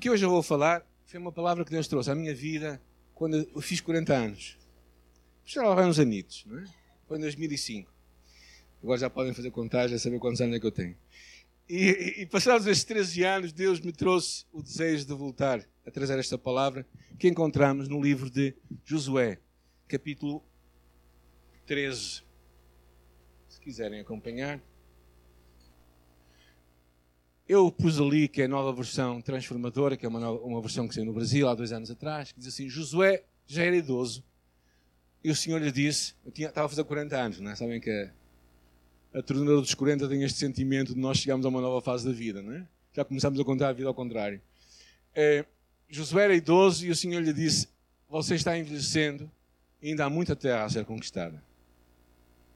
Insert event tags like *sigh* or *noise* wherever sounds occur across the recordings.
que hoje eu vou falar foi uma palavra que Deus trouxe à minha vida quando eu fiz 40 anos. Já lá vai uns anitos, não é? Foi em 2005. Agora já podem fazer contagem, saber quantos anos é que eu tenho. E, e, passados esses 13 anos, Deus me trouxe o desejo de voltar a trazer esta palavra que encontramos no livro de Josué, capítulo 13. Se quiserem acompanhar. Eu pus ali que é a nova versão transformadora, que é uma, nova, uma versão que saiu no Brasil há dois anos atrás, que diz assim: Josué já era idoso. E o Senhor lhe disse: Eu tinha, estava a fazer 40 anos, não é? Sabem que a torneira dos 40 tem este sentimento de nós chegamos a uma nova fase da vida, não é? Já começamos a contar a vida ao contrário. É, Josué era idoso e o Senhor lhe disse: Você está envelhecendo e ainda há muita terra a ser conquistada.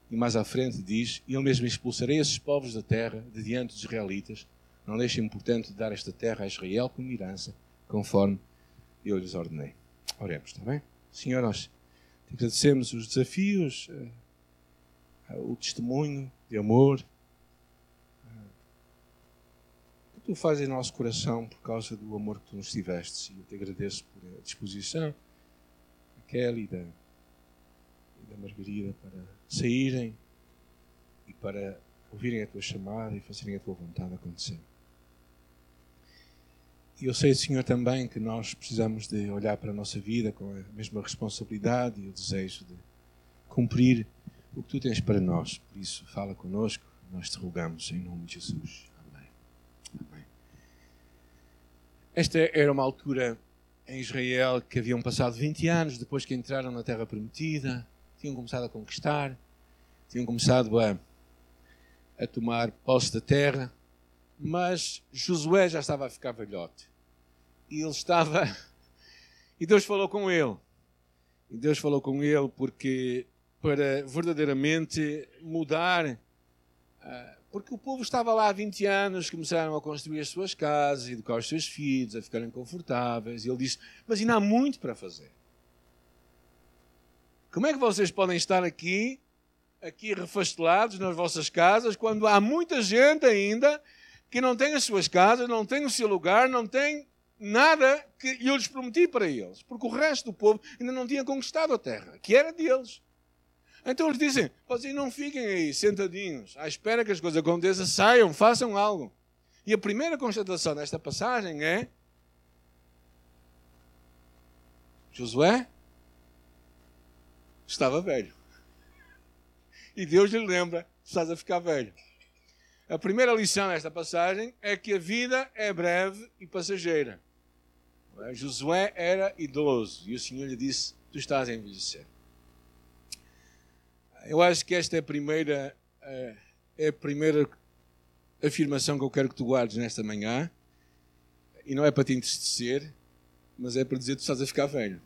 E mais à frente diz: E eu mesmo expulsarei esses povos da terra de diante dos israelitas. Não deixem, portanto, de dar esta terra a Israel como herança, conforme eu lhes ordenei. Oremos, está bem? Senhor, nós te agradecemos os desafios, eh, o testemunho de amor eh, que tu fazes em nosso coração por causa do amor que tu nos tiveste. E eu te agradeço por a disposição da Kelly e da, e da Margarida para saírem e para ouvirem a tua chamada e fazerem a tua vontade acontecer. E eu sei, Senhor, também que nós precisamos de olhar para a nossa vida com a mesma responsabilidade e o desejo de cumprir o que tu tens para nós. Por isso, fala conosco, nós te rogamos em nome de Jesus. Amém. Amém. Esta era uma altura em Israel que haviam passado 20 anos depois que entraram na Terra Prometida, tinham começado a conquistar, tinham começado a, a tomar posse da terra, mas Josué já estava a ficar velhote. E ele estava. *laughs* E Deus falou com ele. E Deus falou com ele porque para verdadeiramente mudar. Ah, porque o povo estava lá há 20 anos, começaram a construir as suas casas, educar os seus filhos, a ficarem confortáveis. E ele disse: Mas ainda há muito para fazer. Como é que vocês podem estar aqui, aqui refastelados nas vossas casas, quando há muita gente ainda que não tem as suas casas, não tem o seu lugar, não tem nada que eu lhes prometi para eles? Porque o resto do povo ainda não tinha conquistado a terra, que era deles. Então eles dizem: vocês não fiquem aí sentadinhos, à espera que as coisas aconteçam, saiam, façam algo. E a primeira constatação desta passagem é: Josué estava velho. E Deus lhe lembra: estás a ficar velho. A primeira lição desta passagem é que a vida é breve e passageira. Josué era idoso e o Senhor lhe disse: Tu estás a envelhecer. Eu acho que esta é a primeira, eh, é a primeira afirmação que eu quero que tu guardes nesta manhã. E não é para te entristecer, mas é para dizer tu estás a ficar velho.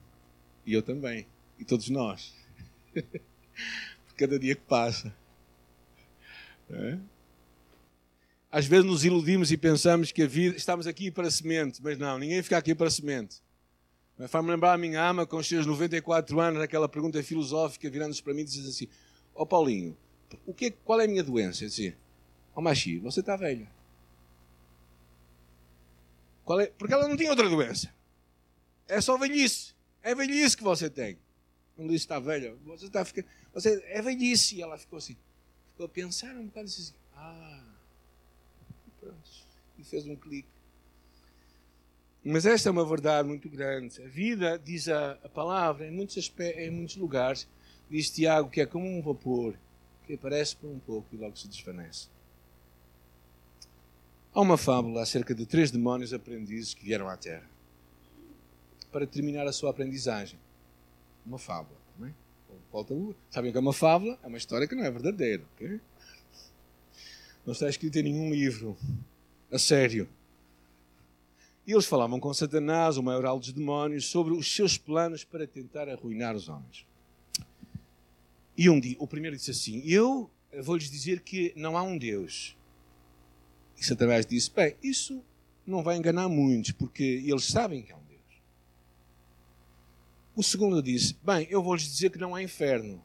E eu também. E todos nós. *laughs* Por cada dia que passa. É? Às vezes nos iludimos e pensamos que a vida. Estamos aqui para semente, mas não, ninguém fica aqui para semente. Faz-me lembrar a minha ama, com os seus 94 anos, aquela pergunta filosófica, virando-se para mim e diz assim: Ó oh, Paulinho, o que, qual é a minha doença? Eu disse, ó oh, Machi, você está velho. É? Porque ela não tinha outra doença. É só velhice. É velhice que você tem. Não disse está velha. Você está ficando. Você é velhice. E ela ficou assim. Ficou a pensar um bocado assim. Ah. E fez um clique. Mas esta é uma verdade muito grande. A vida, diz a, a palavra, em muitos, em muitos lugares, Diz Tiago que é como um vapor que aparece por um pouco e logo se desvanece. Há uma fábula acerca de três demónios aprendizes que vieram à Terra para terminar a sua aprendizagem. Uma fábula. Não é? Volta Sabem que é uma fábula? É uma história que não é verdadeira. Okay? Não está escrito em nenhum livro. A sério. E eles falavam com Satanás, o maioral dos demónios, sobre os seus planos para tentar arruinar os homens. E um dia, o primeiro disse assim: Eu vou-lhes dizer que não há um Deus. E Satanás disse: Bem, isso não vai enganar muitos, porque eles sabem que há um Deus. O segundo disse: Bem, eu vou-lhes dizer que não há inferno.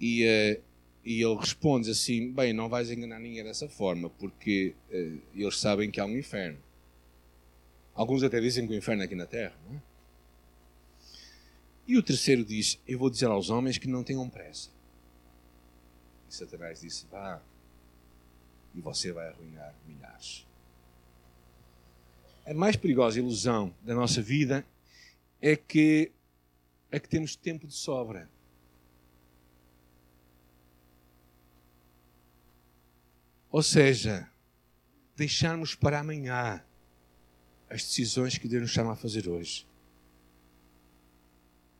E, uh, e ele responde assim: Bem, não vais enganar ninguém dessa forma, porque uh, eles sabem que há um inferno. Alguns até dizem que o inferno é aqui na terra. Não é? E o terceiro diz: Eu vou dizer aos homens que não tenham pressa. E Satanás disse: Vá, e você vai arruinar milhares. A mais perigosa ilusão da nossa vida é que é que temos tempo de sobra. Ou seja, deixarmos para amanhã as decisões que Deus nos chama a fazer hoje.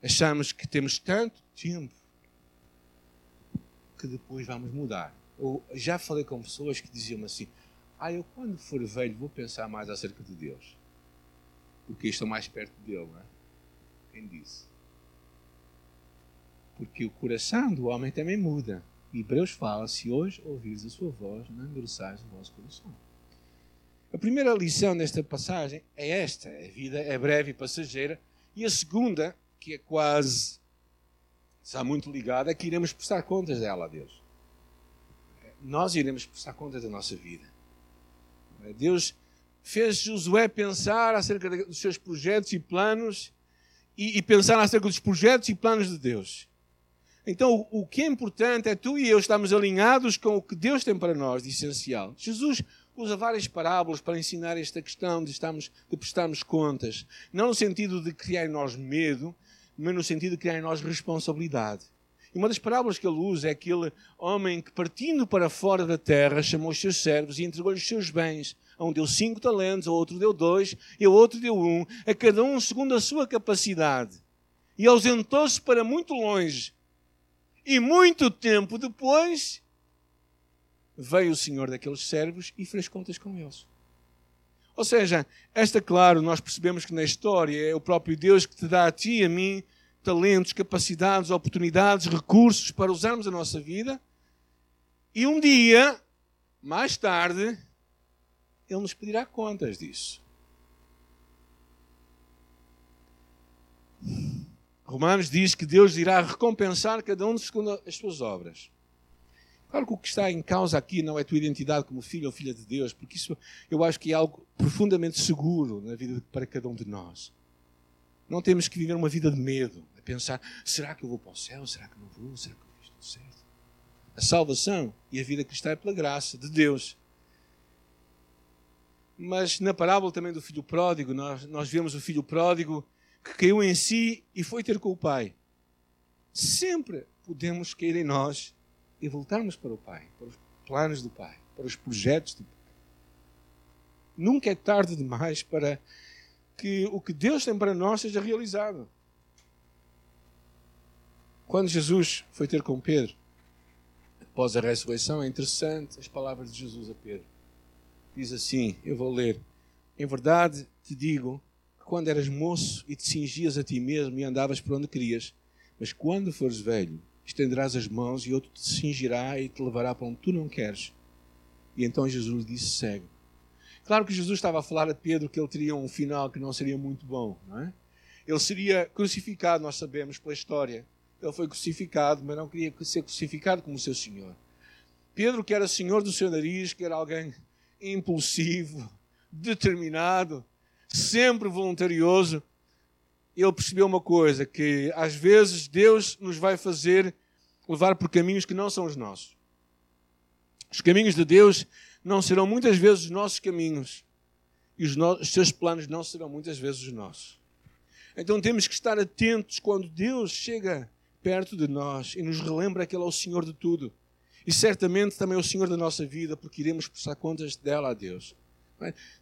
Achamos que temos tanto tempo que depois vamos mudar. Ou já falei com pessoas que diziam assim: Ah, eu quando for velho vou pensar mais acerca de Deus. Porque estou mais perto dele, não é? Quem disse? Porque o coração do homem também muda. Hebreus fala: se hoje ouvires a sua voz, não endureçais o vosso coração. A primeira lição nesta passagem é esta: a vida é breve e passageira. E a segunda, que é quase, está muito ligada, é que iremos prestar contas dela a Deus. Nós iremos prestar contas da nossa vida. Deus fez Josué pensar acerca dos seus projetos e planos e, e pensar acerca dos projetos e planos de Deus. Então, o, que é importante é tu e eu estarmos alinhados com o que Deus tem para nós de essencial. Jesus usa várias parábolas para ensinar esta questão de, estarmos, de prestarmos contas. Não no sentido de criar em nós medo, mas no sentido de criar em nós responsabilidade. E uma das parábolas que ele usa é aquele homem que, partindo para fora da terra, chamou os seus servos e entregou-lhes os seus bens. A um deu cinco talentos, a outro deu dois, e a outro deu um, a cada um segundo a sua capacidade. E ausentou-se para muito longe e muito tempo depois, veio o senhor daqueles servos e fez contas com eles. Ou seja, esta, claro, nós percebemos que na história é o próprio Deus que te dá a ti e a mim talentos, capacidades, oportunidades, recursos para usarmos a nossa vida. E um dia, mais tarde, Ele nos pedirá contas disso. Romanos diz que Deus irá recompensar cada um segundo as suas obras. Claro que o que está em causa aqui não é a tua identidade como filho ou filha de Deus, porque isso eu acho que é algo profundamente seguro na vida para cada um de nós. Não temos que viver uma vida de medo, a pensar: será que eu vou para o céu? Será que não vou? Será que eu fiz tudo certo? A salvação e a vida cristã é pela graça de Deus. Mas na parábola também do filho pródigo, nós, nós vemos o filho pródigo que caiu em si e foi ter com o Pai. Sempre podemos cair em nós e voltarmos para o Pai, para os planos do Pai, para os projetos do Pai. Nunca é tarde demais para que o que Deus tem para nós seja realizado. Quando Jesus foi ter com Pedro, após a ressurreição, é interessante as palavras de Jesus a Pedro. Diz assim: Eu vou ler. Em verdade te digo quando eras moço e te cingias a ti mesmo e andavas por onde querias. Mas quando fores velho, estenderás as mãos e outro te cingirá e te levará para onde tu não queres. E então Jesus disse: segue. Claro que Jesus estava a falar a Pedro que ele teria um final que não seria muito bom, não é? Ele seria crucificado, nós sabemos pela história. Ele foi crucificado, mas não queria ser crucificado como seu Senhor. Pedro, que era senhor do seu nariz, que era alguém impulsivo, determinado, sempre voluntarioso, ele percebeu uma coisa: que às vezes Deus nos vai fazer levar por caminhos que não são os nossos. Os caminhos de Deus não serão muitas vezes os nossos caminhos. E os, os seus planos não serão muitas vezes os nossos. Então temos que estar atentos quando Deus chega perto de nós e nos relembra que Ele é o Senhor de tudo. E certamente também é o Senhor da nossa vida, porque iremos prestar contas dela a Deus.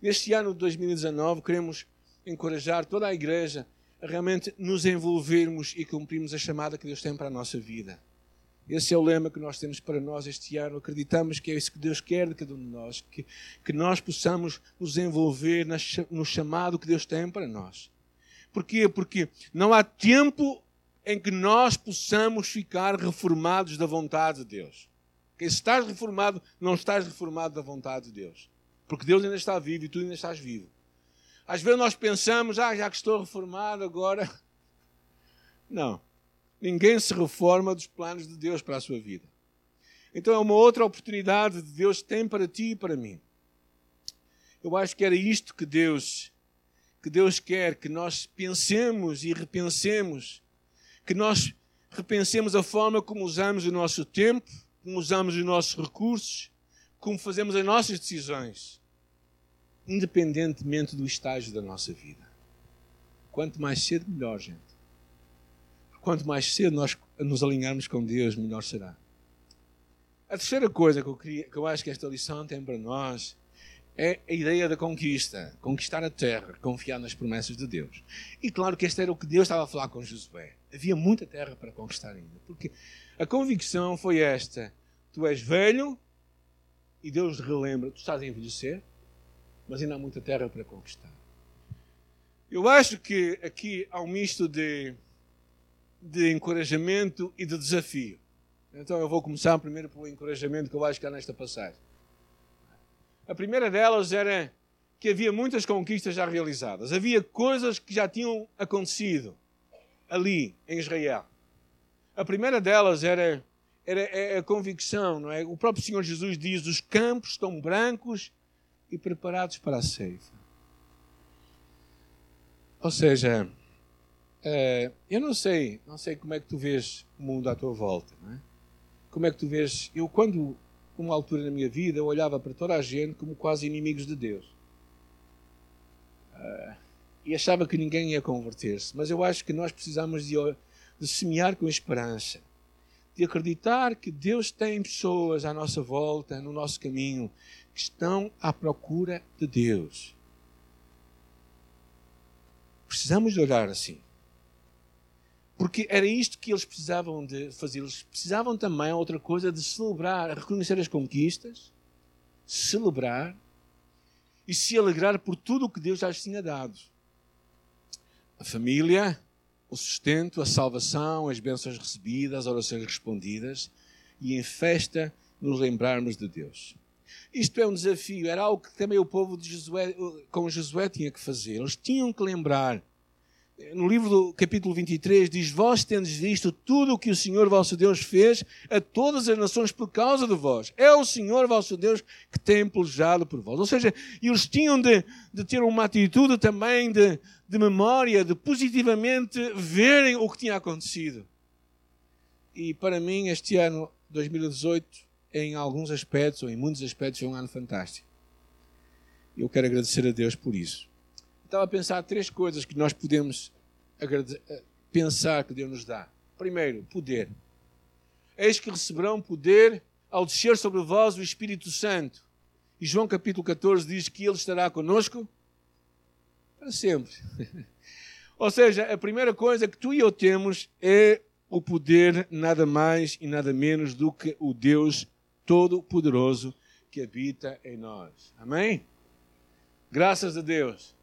Neste ano de 2019, queremos encorajar toda a igreja a realmente nos envolvermos e cumprirmos a chamada que Deus tem para a nossa vida. Esse é o lema que nós temos para nós este ano. Acreditamos que é isso que Deus quer de cada um de nós, que, que nós possamos nos envolver no chamado que Deus tem para nós. Porquê? Porque não há tempo em que nós possamos ficar reformados da vontade de Deus. Porque se estás reformado, não estás reformado da vontade de Deus. Porque Deus ainda está vivo e tu ainda estás vivo. Às vezes nós pensamos, ah, já que estou reformado agora. *laughs* Não. Ninguém se reforma dos planos de Deus para a sua vida. Então é uma outra oportunidade que Deus tem para ti e para mim. Eu acho que era isto que Deus que Deus quer que nós pensemos e repensemos, que nós repensemos a forma como usamos o nosso tempo, como usamos os nossos recursos, como fazemos as nossas decisões, independentemente do estágio da nossa vida. Quanto mais cedo, melhor, gente. Quanto mais cedo nós nos alinharmos com Deus, melhor será. A terceira coisa que eu, queria, que eu acho que esta lição tem para nós é a ideia da conquista, conquistar a terra, confiar nas promessas de Deus. E claro que este era o que Deus estava a falar com Josué. Havia muita terra para conquistar ainda. Porque a convicção foi esta: tu és velho e Deus relembra, tu estás a envelhecer, mas ainda há muita terra para conquistar. Eu acho que aqui há um misto de, de encorajamento e de desafio. Então eu vou começar primeiro pelo encorajamento que eu acho que há nesta passagem. A primeira delas era que havia muitas conquistas já realizadas. Havia coisas que já tinham acontecido ali em Israel. A primeira delas era, era é a convicção, não é? O próprio Senhor Jesus diz: os campos estão brancos e preparados para a ceifa. Ou seja, é, eu não sei, não sei como é que tu vês o mundo à tua volta, não é? Como é que tu vês? Eu quando uma altura na minha vida, olhava para toda a gente como quase inimigos de Deus. Uh, e achava que ninguém ia converter-se. Mas eu acho que nós precisamos de, de semear com esperança, de acreditar que Deus tem pessoas à nossa volta, no nosso caminho, estão à procura de Deus. Precisamos de olhar assim. Porque era isto que eles precisavam de fazer. Eles precisavam também, outra coisa, de celebrar, reconhecer as conquistas, celebrar e se alegrar por tudo o que Deus já lhes tinha dado. A família, o sustento, a salvação, as bênçãos recebidas, as orações respondidas e em festa nos lembrarmos de Deus. Isto é um desafio, era algo que também o povo de Josué, com Josué tinha que fazer. Eles tinham que lembrar no livro do capítulo 23, diz: Vós tendes visto tudo o que o Senhor vosso Deus fez a todas as nações por causa de vós. É o Senhor vosso Deus que tem pelejado por vós. Ou seja, eles tinham de, de ter uma atitude também de, de memória, de positivamente verem o que tinha acontecido. E para mim, este ano, 2018, em alguns aspectos, ou em muitos aspectos, foi um ano fantástico. Eu quero agradecer a Deus por isso estava a pensar três coisas que nós podemos eh, pensar que Deus nos dá. Primeiro, poder. Eis que receberão poder ao descer sobre vós o Espírito Santo. E João capítulo 14 diz que Ele estará conosco para sempre. *laughs* Ou seja, a primeira coisa que tu e eu temos é o poder nada mais e nada menos do que o Deus Todo-Poderoso que habita em nós. Amém? Graças a Deus.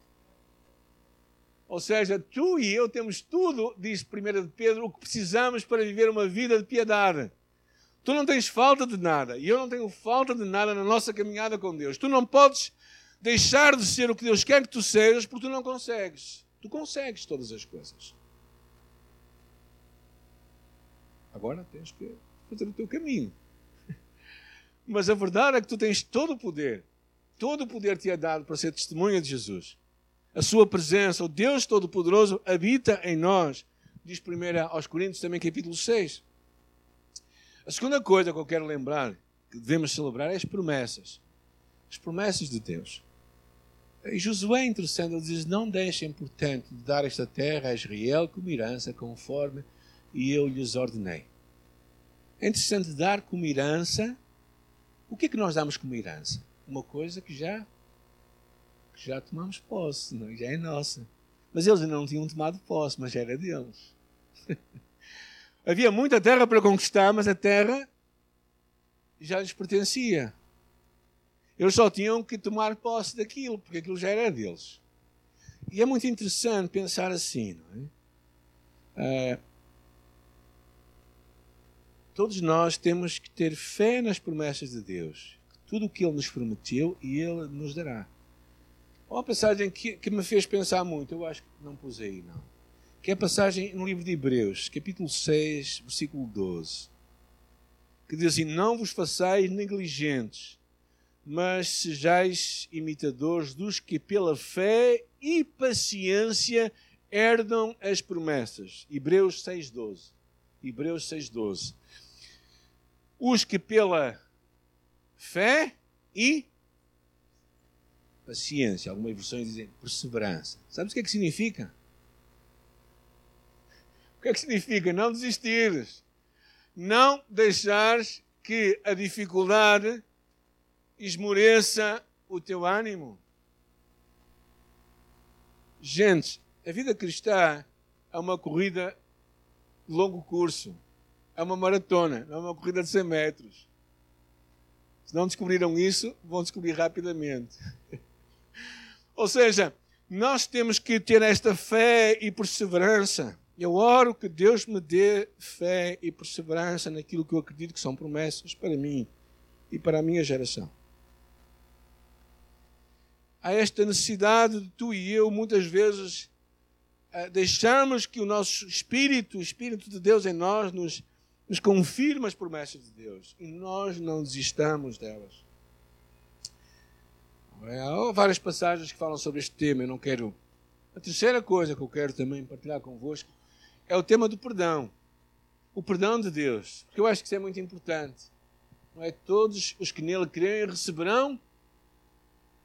Ou seja, tu e eu temos tudo, diz 1 de Pedro, o que precisamos para viver uma vida de piedade. Tu não tens falta de nada e eu não tenho falta de nada na nossa caminhada com Deus. Tu não podes deixar de ser o que Deus quer que tu sejas porque tu não consegues. Tu consegues todas as coisas. Agora tens que fazer o teu caminho. Mas a verdade é que tu tens todo o poder. Todo o poder te é dado para ser testemunha de Jesus a sua presença, o Deus Todo-Poderoso habita em nós. Diz primeiro aos Coríntios também capítulo 6. A segunda coisa que eu quero lembrar, que devemos celebrar, é as promessas. As promessas de Deus. E Josué interessante, ele diz, não deixem, portanto, de dar esta terra a Israel como herança, conforme eu lhes ordenei. É interessante dar como herança. O que é que nós damos como herança? Uma coisa que já já tomamos posse, não? já é nossa. Mas eles ainda não tinham tomado posse, mas já era deles. *laughs* Havia muita terra para conquistar, mas a terra já lhes pertencia. Eles só tinham que tomar posse daquilo, porque aquilo já era deles. E é muito interessante pensar assim, não é? é todos nós temos que ter fé nas promessas de Deus. Tudo o que Ele nos prometeu e Ele nos dará. Uma passagem que, que me fez pensar muito, eu acho que não pus aí, não. Que é a passagem no livro de Hebreus, capítulo 6, versículo 12. Que diz assim: Não vos façais negligentes, mas sejais imitadores dos que pela fé e paciência herdam as promessas. Hebreus 6:12. Hebreus 6:12. Os que pela fé e paciência, algumas versões dizem perseverança. Sabes o que é que significa? O que é que significa? Não desistires. Não deixares que a dificuldade esmoreça o teu ânimo. Gente, a vida cristã é uma corrida de longo curso. É uma maratona, não é uma corrida de 100 metros. Se não descobriram isso, vão descobrir rapidamente. *laughs* Ou seja, nós temos que ter esta fé e perseverança. Eu oro que Deus me dê fé e perseverança naquilo que eu acredito que são promessas para mim e para a minha geração a esta necessidade de tu e eu, muitas vezes, eh, deixarmos que o nosso Espírito, o Espírito de Deus em nós, nos, nos confirme as promessas de Deus e nós não desistamos delas. É, há várias passagens que falam sobre este tema, eu não quero. A terceira coisa que eu quero também partilhar convosco é o tema do perdão. O perdão de Deus. Porque eu acho que isso é muito importante. Não é? Todos os que nele creem receberão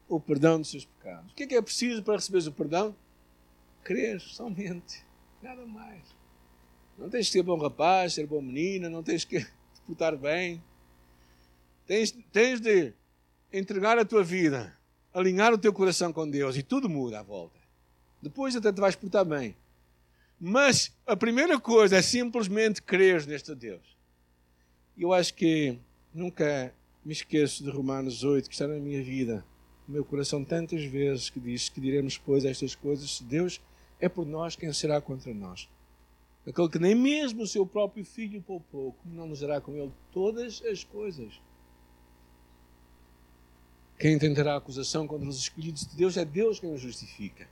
o perdão dos seus pecados. O que é que é preciso para receberes o perdão? Crer somente. Nada mais. Não tens que ser bom rapaz, ser bom menina, não tens que portar bem. Tens, tens de entregar a tua vida, alinhar o teu coração com Deus e tudo muda à volta. Depois até te vais portar bem. Mas a primeira coisa é simplesmente crer neste Deus. Eu acho que nunca me esqueço de Romanos 8, que está na minha vida no meu coração tantas vezes que diz que diremos depois estas coisas, se Deus é por nós, quem será contra nós? Aquele que nem mesmo o seu próprio filho poupou, como não nos dará com ele todas as coisas? Quem tentará acusação contra os escolhidos de Deus é Deus quem os justifica.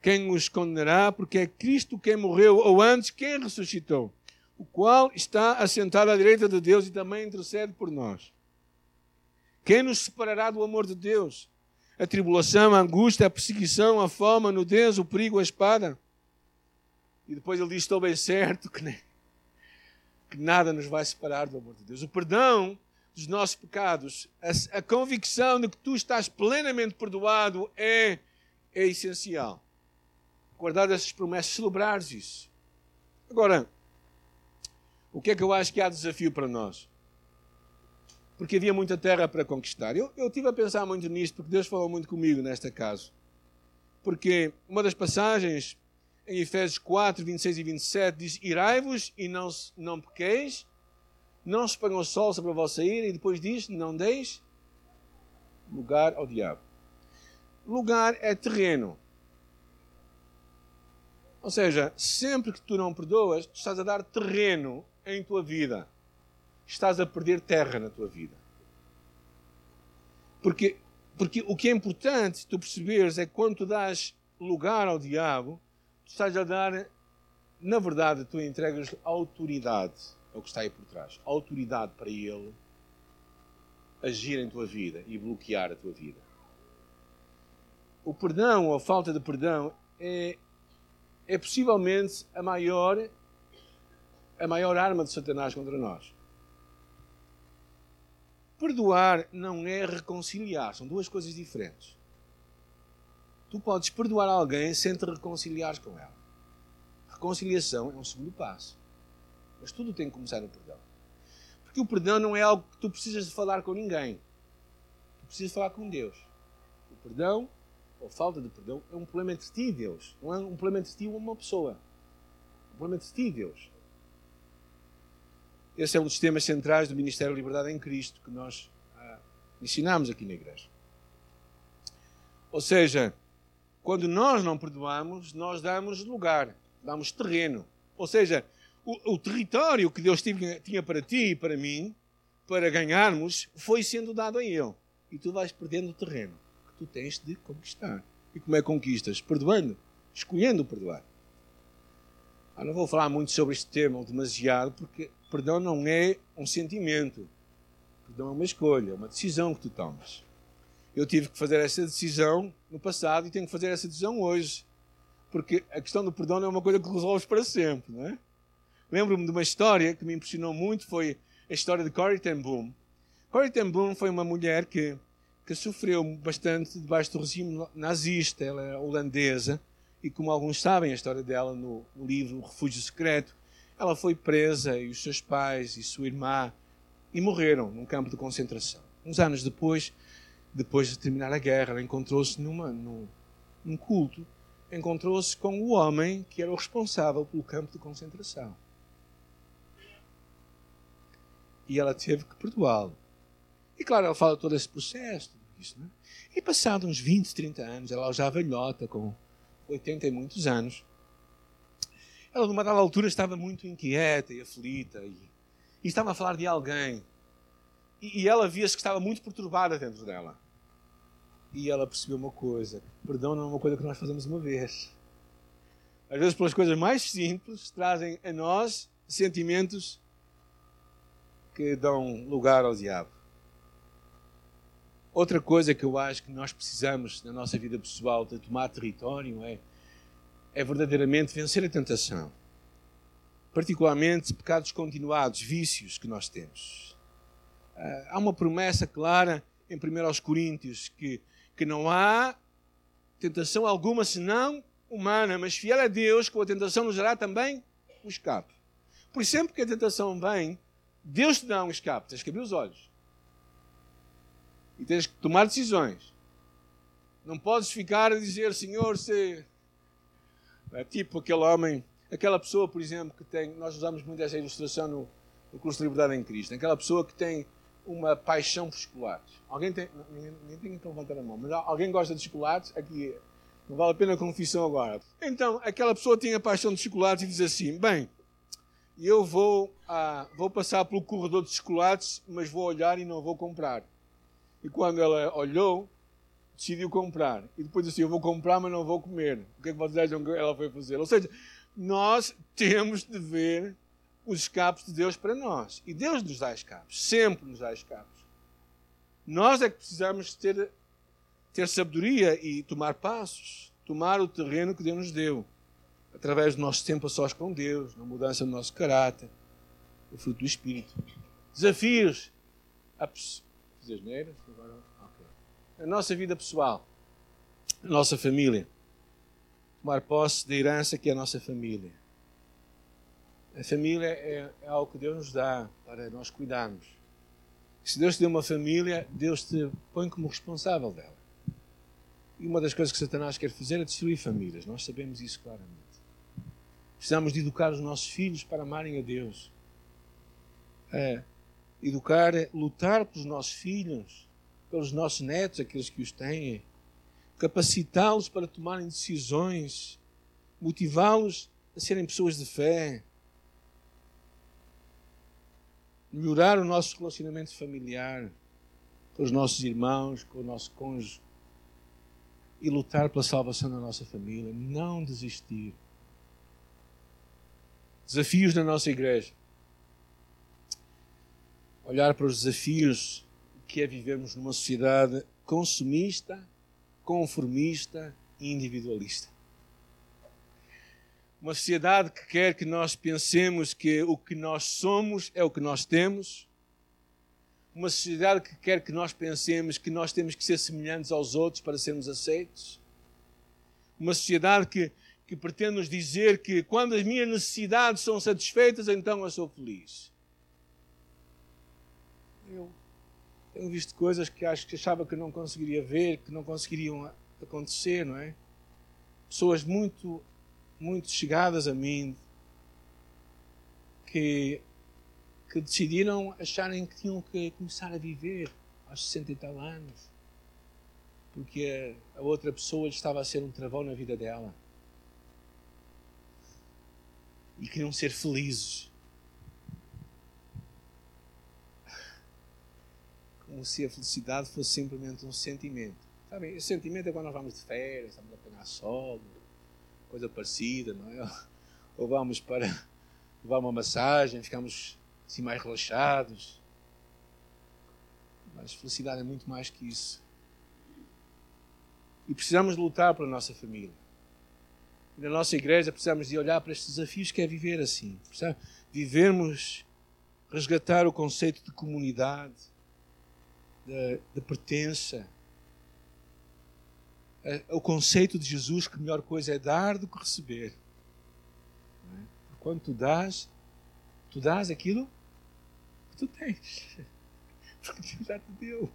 Quem os condenará, porque é Cristo quem morreu, ou antes, quem ressuscitou, o qual está assentado à direita de Deus e também intercede por nós. Quem nos separará do amor de Deus? A tribulação, a angústia, a perseguição, a fome, a nudez, o perigo, a espada. E depois ele diz: Estou bem certo que, nem, que nada nos vai separar do amor de Deus. O perdão dos nossos pecados, a, a convicção de que tu estás plenamente perdoado é, é essencial. Guardar essas promessas, celebrares isso. Agora, o que é que eu acho que há desafio para nós? porque havia muita terra para conquistar. Eu, eu tive a pensar muito nisto, porque Deus falou muito comigo nesta caso. Porque uma das passagens em Efésios 4, 26 e 27 diz: Irai-vos e não, não pequeis, não se ponha o sol sobre a vossa ira, e depois diz: Não deis lugar ao diabo. Lugar é terreno. Ou seja, sempre que tu não perdoas, tu estás a dar terreno em tua vida estás a perder terra na tua vida. Porque, porque o que é importante tu perceberes é que quando tu dás lugar ao diabo, estás a dar, na verdade, tu entregas autoridade ao que está aí por trás. Autoridade para ele agir em tua vida e bloquear a tua vida. O perdão ou a falta de perdão é, é possivelmente a maior, a maior arma de Satanás contra nós. Perdoar não é reconciliar, são duas coisas diferentes. Tu podes perdoar alguém sem te reconciliar com ela. Reconciliação é um segundo passo. Mas tudo tem que começar no perdão. Porque o perdão não é algo que tu precisas de falar com ninguém. Tu precisas falar com Deus. O perdão, ou falta de perdão, é um problema entre ti e Deus. Não é um problema entre ti e uma pessoa. É um problema entre ti e Deus. Esse é um dos temas centrais do Ministério da Liberdade em Cristo que nós ah, ensinamos aqui na igreja. Ou seja, quando nós não perdoamos, nós damos lugar, damos terreno. Ou seja, o, o território que Deus tinha, tinha para ti e para mim, para ganharmos, foi sendo dado a Ele. E tu vais perdendo o terreno que tu tens de conquistar. E como é que conquistas? Perdoando, escolhendo perdoar. Ah, não vou falar muito sobre este tema, demasiado, porque perdão não é um sentimento. Perdão é uma escolha, é uma decisão que tu tomas. Eu tive que fazer essa decisão no passado e tenho que fazer essa decisão hoje. Porque a questão do perdão não é uma coisa que resolves para sempre, não é? Lembro-me de uma história que me impressionou muito, foi a história de Corrie ten Boom. Corrie ten Boom foi uma mulher que, que sofreu bastante debaixo do regime nazista, ela é holandesa, e como alguns sabem a história dela no, no livro Refúgio Secreto, ela foi presa e os seus pais e sua irmã e morreram num campo de concentração. Uns anos depois, depois de terminar a guerra, ela encontrou-se numa, num, num culto, encontrou-se com o homem que era o responsável pelo campo de concentração. E ela teve que perdoá-lo. E claro, ela fala todo esse processo, isso, né? E passado uns 20, 30 anos, ela já velhota, com 80 e muitos anos, ela, numa dada altura, estava muito inquieta e aflita e, e estava a falar de alguém. E, ela via-se que estava muito perturbada dentro dela. E ela percebeu uma coisa: perdão não é uma coisa que nós fazemos uma vez. Às vezes, pelas coisas mais simples, trazem a nós sentimentos que dão lugar ao diabo. Outra coisa que eu acho que nós precisamos na nossa vida pessoal de tomar território é é verdadeiramente vencer a tentação. Particularmente pecados continuados, vícios que nós temos. Ah, há uma promessa clara em 1 Coríntios que, que não há tentação alguma senão humana, mas fiel a Deus, com a tentação nos dará também um escape. Por sempre que a tentação vem, Deus te dá um escape. Tens que abrir os olhos. E tens que tomar decisões. Não podes ficar a dizer, Senhor, se é tipo aquele homem, aquela pessoa, por exemplo, que tem. Nós usamos muito essa ilustração no, no curso de Liberdade em Cristo. Aquela pessoa que tem uma paixão por chocolates. Alguém tem. Ninguém tem que levantar a mão, mas alguém gosta de chocolates? Aqui. Não vale a pena a confissão agora. Então, aquela pessoa tem a paixão de chocolates e diz assim: bem, eu vou, ah, vou passar pelo corredor de chocolates, mas vou olhar e não vou comprar. E quando ela olhou, decidiu comprar. E depois disse, eu vou comprar, mas não vou comer. O que é que vocês acham que ela foi fazer? Ou seja, nós temos de ver os escapes de Deus para nós. E Deus nos dá escapes. Sempre nos dá escapes. Nós é que precisamos ter, ter sabedoria e tomar passos. Tomar o terreno que Deus nos deu. Através do nosso tempo a sós com Deus, na mudança do nosso caráter, o fruto do Espírito. Desafios. A... A nossa vida pessoal, a nossa família. Tomar posse da herança que é a nossa família. A família é, é algo que Deus nos dá para nós cuidarmos. Se Deus te deu uma família, Deus te põe como responsável dela. E uma das coisas que Satanás quer fazer é destruir famílias. Nós sabemos isso claramente. Precisamos de educar os nossos filhos para amarem a Deus. É, educar, lutar pelos nossos filhos pelos nossos netos, aqueles que os têm, capacitá-los para tomarem decisões, motivá-los a serem pessoas de fé, melhorar o nosso relacionamento familiar com os nossos irmãos, com o nosso cônjuge e lutar pela salvação da nossa família, não desistir. Desafios da nossa igreja. Olhar para os desafios que é vivermos numa sociedade consumista, conformista e individualista. Uma sociedade que quer que nós pensemos que o que nós somos é o que nós temos. Uma sociedade que quer que nós pensemos que nós temos que ser semelhantes aos outros para sermos aceitos. Uma sociedade que, que pretende nos dizer que quando as minhas necessidades são satisfeitas, então eu sou feliz. Eu tenho visto coisas que acho que achava que não conseguiria ver, que não conseguiriam acontecer, não é? Pessoas muito, muito chegadas a mim que, que decidiram acharem que tinham que começar a viver aos 60 e tal anos, porque a outra pessoa estava a ser um travão na vida dela. E queriam ser felizes. como se a felicidade fosse simplesmente um sentimento. Sabem, esse sentimento é quando nós vamos de férias, estamos a apanhar sol, coisa parecida, não é? *laughs* Ou vamos para levar uma massagem, ficamos assim mais relaxados. Mas felicidade é muito mais que isso. E precisamos lutar pela nossa família. E na nossa igreja precisamos de olhar para estes desafios que é viver assim. Precisamos vivermos, resgatar o conceito de comunidade, de, de pertença. O conceito de Jesus que a melhor coisa é dar do que receber. É? Quando tu dás, tu dás aquilo que tu tens. *laughs* Porque Deus já te deu.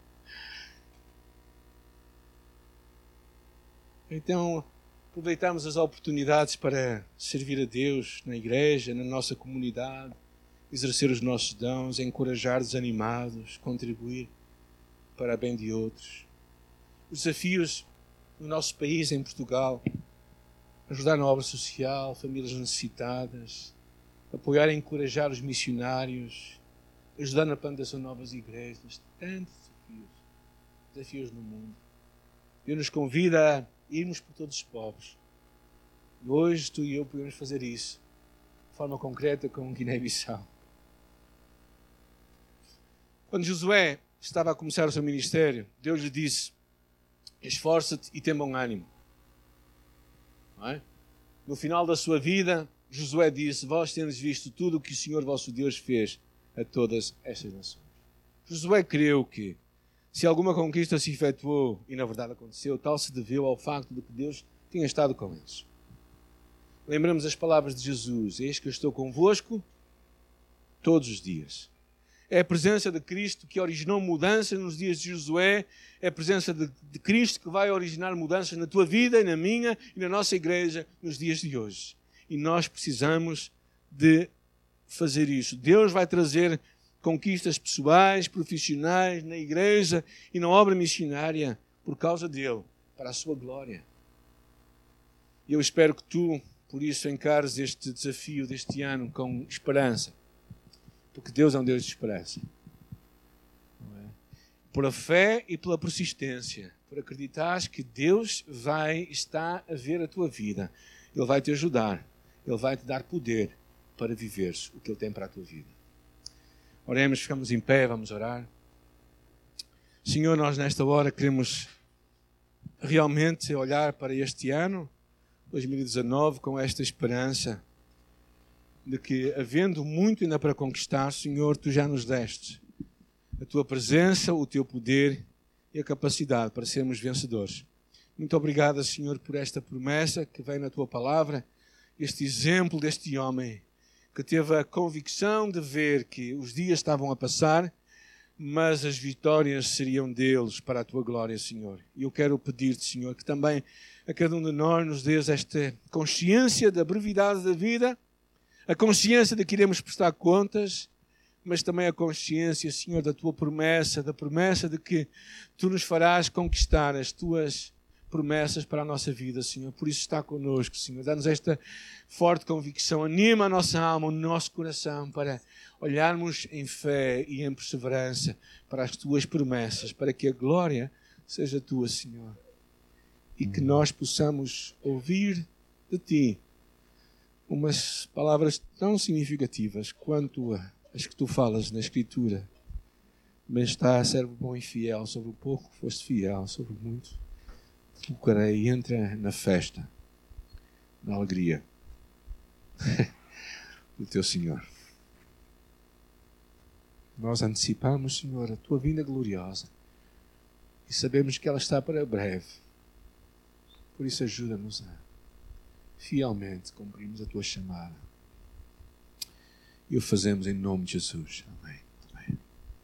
Então, aproveitamos as oportunidades para servir a Deus na igreja, na nossa comunidade, exercer os nossos dons, encorajar desanimados, contribuir para bem de outros. Os desafios no nosso país, em Portugal, ajudar na obra social, famílias necessitadas, apoiar e encorajar os missionários, ajudar na plantação de novas igrejas, tantos desafios, desafios no mundo. Deus nos convida a irmos por todos os povos. E hoje tu e eu podemos fazer isso de forma concreta com Guiné-Bissau. Quando Josué estava a começar o seu ministério, Deus lhe disse: Esforça-te e tem bom ânimo. É? No final da sua vida, Josué disse: Vós tendes visto tudo o que o Senhor vosso Deus fez a todas estas nações. Josué creu que, se alguma conquista se efetuou, e na verdade aconteceu, tal se deveu ao facto de que Deus tinha estado com eles. Lembramos as palavras de Jesus: Eis que eu estou convosco todos os dias. É a presença de Cristo que originou mudanças nos dias de Josué, é a presença de, de Cristo que vai originar mudanças na tua vida e na minha e na nossa igreja nos dias de hoje. E nós precisamos de fazer isso. Deus vai trazer conquistas pessoais, profissionais, na igreja e na obra missionária por causa dele, para a sua glória. Eu espero que tu, por isso, encares este desafio deste ano com esperança porque Deus é um Deus de esperança. É? Pela fé e pela persistência. Por acreditar que Deus vai estar a ver a tua vida. Ele vai te ajudar. Ele vai te dar poder para viveres o que Ele tem para a tua vida. Oremos, ficamos em pé, vamos orar. Senhor, nós nesta hora queremos realmente olhar para este ano, 2019, com esta esperança de que, havendo muito ainda para conquistar, Senhor, tu já nos deste a tua presença, o teu poder e a capacidade para sermos vencedores. Muito obrigado, Senhor, por esta promessa que vem na tua palavra, este exemplo deste homem que teve a convicção de ver que os dias estavam a passar, mas as vitórias seriam deles para a tua glória, Senhor. E eu quero pedir-te, Senhor, que também a cada um de nós nos dês esta consciência da brevidade da vida a consciência de que iremos prestar contas, mas também a consciência, Senhor, da tua promessa, da promessa de que tu nos farás conquistar as tuas promessas para a nossa vida, Senhor. Por isso está connosco, Senhor. Dá-nos esta forte convicção, anima a nossa alma, o nosso coração para olharmos em fé e em perseverança para as tuas promessas, para que a glória seja tua, Senhor. E que nós possamos ouvir de ti umas palavras tão significativas quanto as que tu falas na Escritura. Mas está, servo bom e fiel, sobre o pouco foste fiel, sobre o muito te colocarei entra na festa, na alegria *laughs* do teu Senhor. Nós antecipamos, Senhor, a tua vinda gloriosa e sabemos que ela está para breve. Por isso, ajuda-nos a fielmente cumprimos a tua chamada. E o fazemos em nome de Jesus. Amém.